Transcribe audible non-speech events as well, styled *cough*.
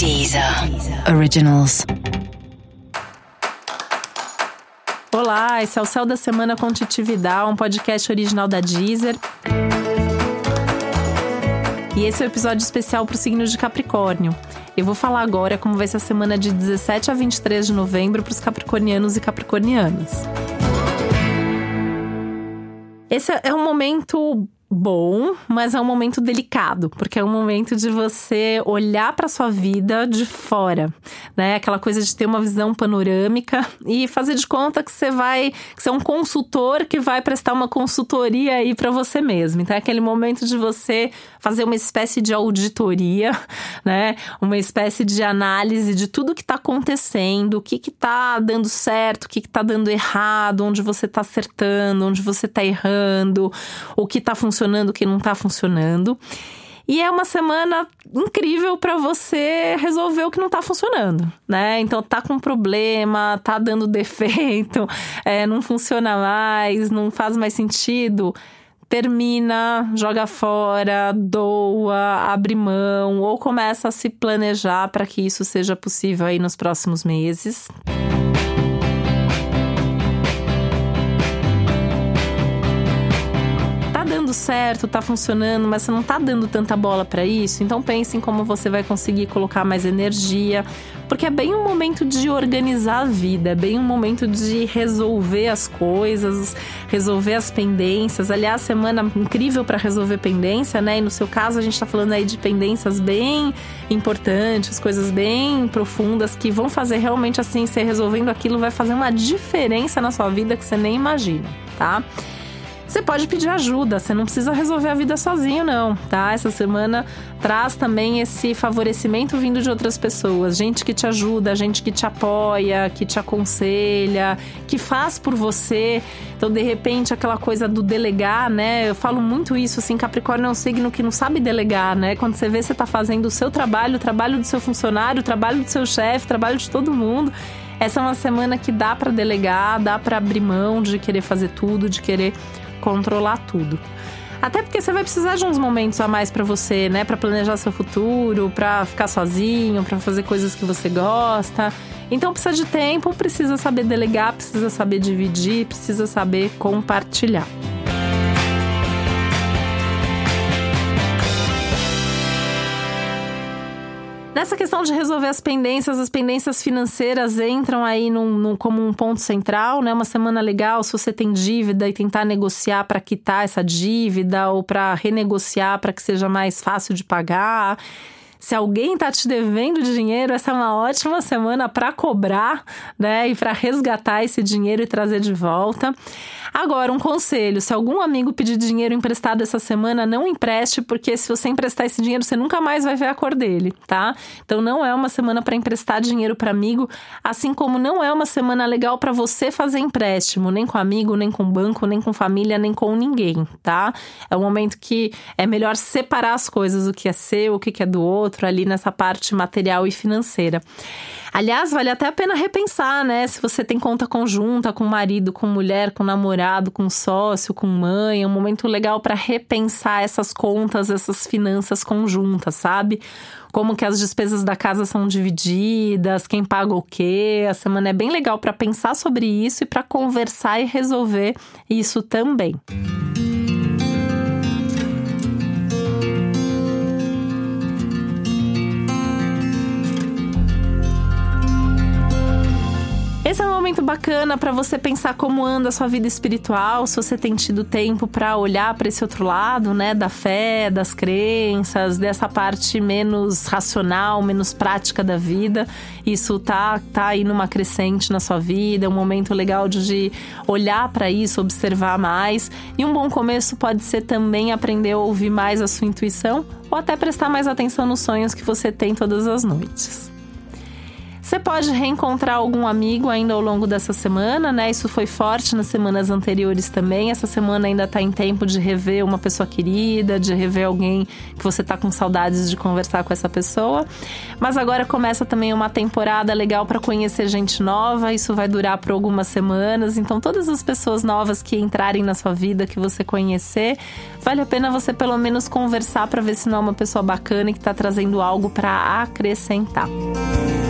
Deezer Originals. Olá, esse é o Céu da Semana com Titividade, um podcast original da Deezer. E esse é o um episódio especial para o signo de Capricórnio. Eu vou falar agora como vai ser a semana de 17 a 23 de novembro para os capricornianos e capricornianas. Esse é um momento bom, mas é um momento delicado, porque é um momento de você olhar para sua vida de fora, né? Aquela coisa de ter uma visão panorâmica e fazer de conta que você vai, que você é um consultor que vai prestar uma consultoria aí para você mesmo. Então é aquele momento de você fazer uma espécie de auditoria, *laughs* né? Uma espécie de análise de tudo que está acontecendo, o que que tá dando certo, o que que tá dando errado, onde você está acertando, onde você está errando, o que está funcionando funcionando, o que não está funcionando. E é uma semana incrível para você resolver o que não está funcionando, né? Então tá com problema, tá dando *laughs* defeito, é, não funciona mais, não faz mais sentido. Termina, joga fora, doa, abre mão ou começa a se planejar para que isso seja possível aí nos próximos meses. Dando certo, tá funcionando, mas você não tá dando tanta bola para isso, então pense em como você vai conseguir colocar mais energia, porque é bem um momento de organizar a vida, é bem um momento de resolver as coisas, resolver as pendências. Aliás, semana incrível para resolver pendência, né? E no seu caso, a gente tá falando aí de pendências bem importantes, coisas bem profundas que vão fazer realmente assim, você resolvendo aquilo vai fazer uma diferença na sua vida que você nem imagina, tá? Você pode pedir ajuda, você não precisa resolver a vida sozinho, não, tá? Essa semana traz também esse favorecimento vindo de outras pessoas, gente que te ajuda, gente que te apoia, que te aconselha, que faz por você. Então, de repente, aquela coisa do delegar, né? Eu falo muito isso, assim, Capricórnio é um signo que não sabe delegar, né? Quando você vê você tá fazendo o seu trabalho, o trabalho do seu funcionário, o trabalho do seu chefe, o trabalho de todo mundo. Essa é uma semana que dá para delegar, dá para abrir mão de querer fazer tudo, de querer controlar tudo. Até porque você vai precisar de uns momentos a mais para você, né? Para planejar seu futuro, para ficar sozinho, para fazer coisas que você gosta. Então precisa de tempo, precisa saber delegar, precisa saber dividir, precisa saber compartilhar. Nessa questão de resolver as pendências, as pendências financeiras entram aí num, num, como um ponto central, né? Uma semana legal se você tem dívida e tentar negociar para quitar essa dívida ou para renegociar para que seja mais fácil de pagar. Se alguém está te devendo dinheiro, essa é uma ótima semana para cobrar, né? E para resgatar esse dinheiro e trazer de volta. Agora, um conselho: se algum amigo pedir dinheiro emprestado essa semana, não empreste, porque se você emprestar esse dinheiro, você nunca mais vai ver a cor dele, tá? Então, não é uma semana para emprestar dinheiro para amigo, assim como não é uma semana legal para você fazer empréstimo, nem com amigo, nem com banco, nem com família, nem com ninguém, tá? É um momento que é melhor separar as coisas, o que é seu, o que é do outro, ali nessa parte material e financeira. Aliás, vale até a pena repensar, né? Se você tem conta conjunta com marido, com mulher, com namorado, com sócio, com mãe, é um momento legal para repensar essas contas, essas finanças conjuntas, sabe? Como que as despesas da casa são divididas, quem paga o quê. A semana é bem legal para pensar sobre isso e para conversar e resolver isso também. Música momento bacana para você pensar como anda a sua vida espiritual, se você tem tido tempo para olhar para esse outro lado, né, da fé, das crenças, dessa parte menos racional, menos prática da vida. Isso tá tá aí numa crescente na sua vida, é um momento legal de olhar para isso, observar mais. E um bom começo pode ser também aprender a ouvir mais a sua intuição ou até prestar mais atenção nos sonhos que você tem todas as noites. Você pode reencontrar algum amigo ainda ao longo dessa semana, né? Isso foi forte nas semanas anteriores também. Essa semana ainda tá em tempo de rever uma pessoa querida, de rever alguém que você tá com saudades de conversar com essa pessoa. Mas agora começa também uma temporada legal para conhecer gente nova. Isso vai durar por algumas semanas. Então, todas as pessoas novas que entrarem na sua vida, que você conhecer, vale a pena você pelo menos conversar para ver se não é uma pessoa bacana e que tá trazendo algo para acrescentar. E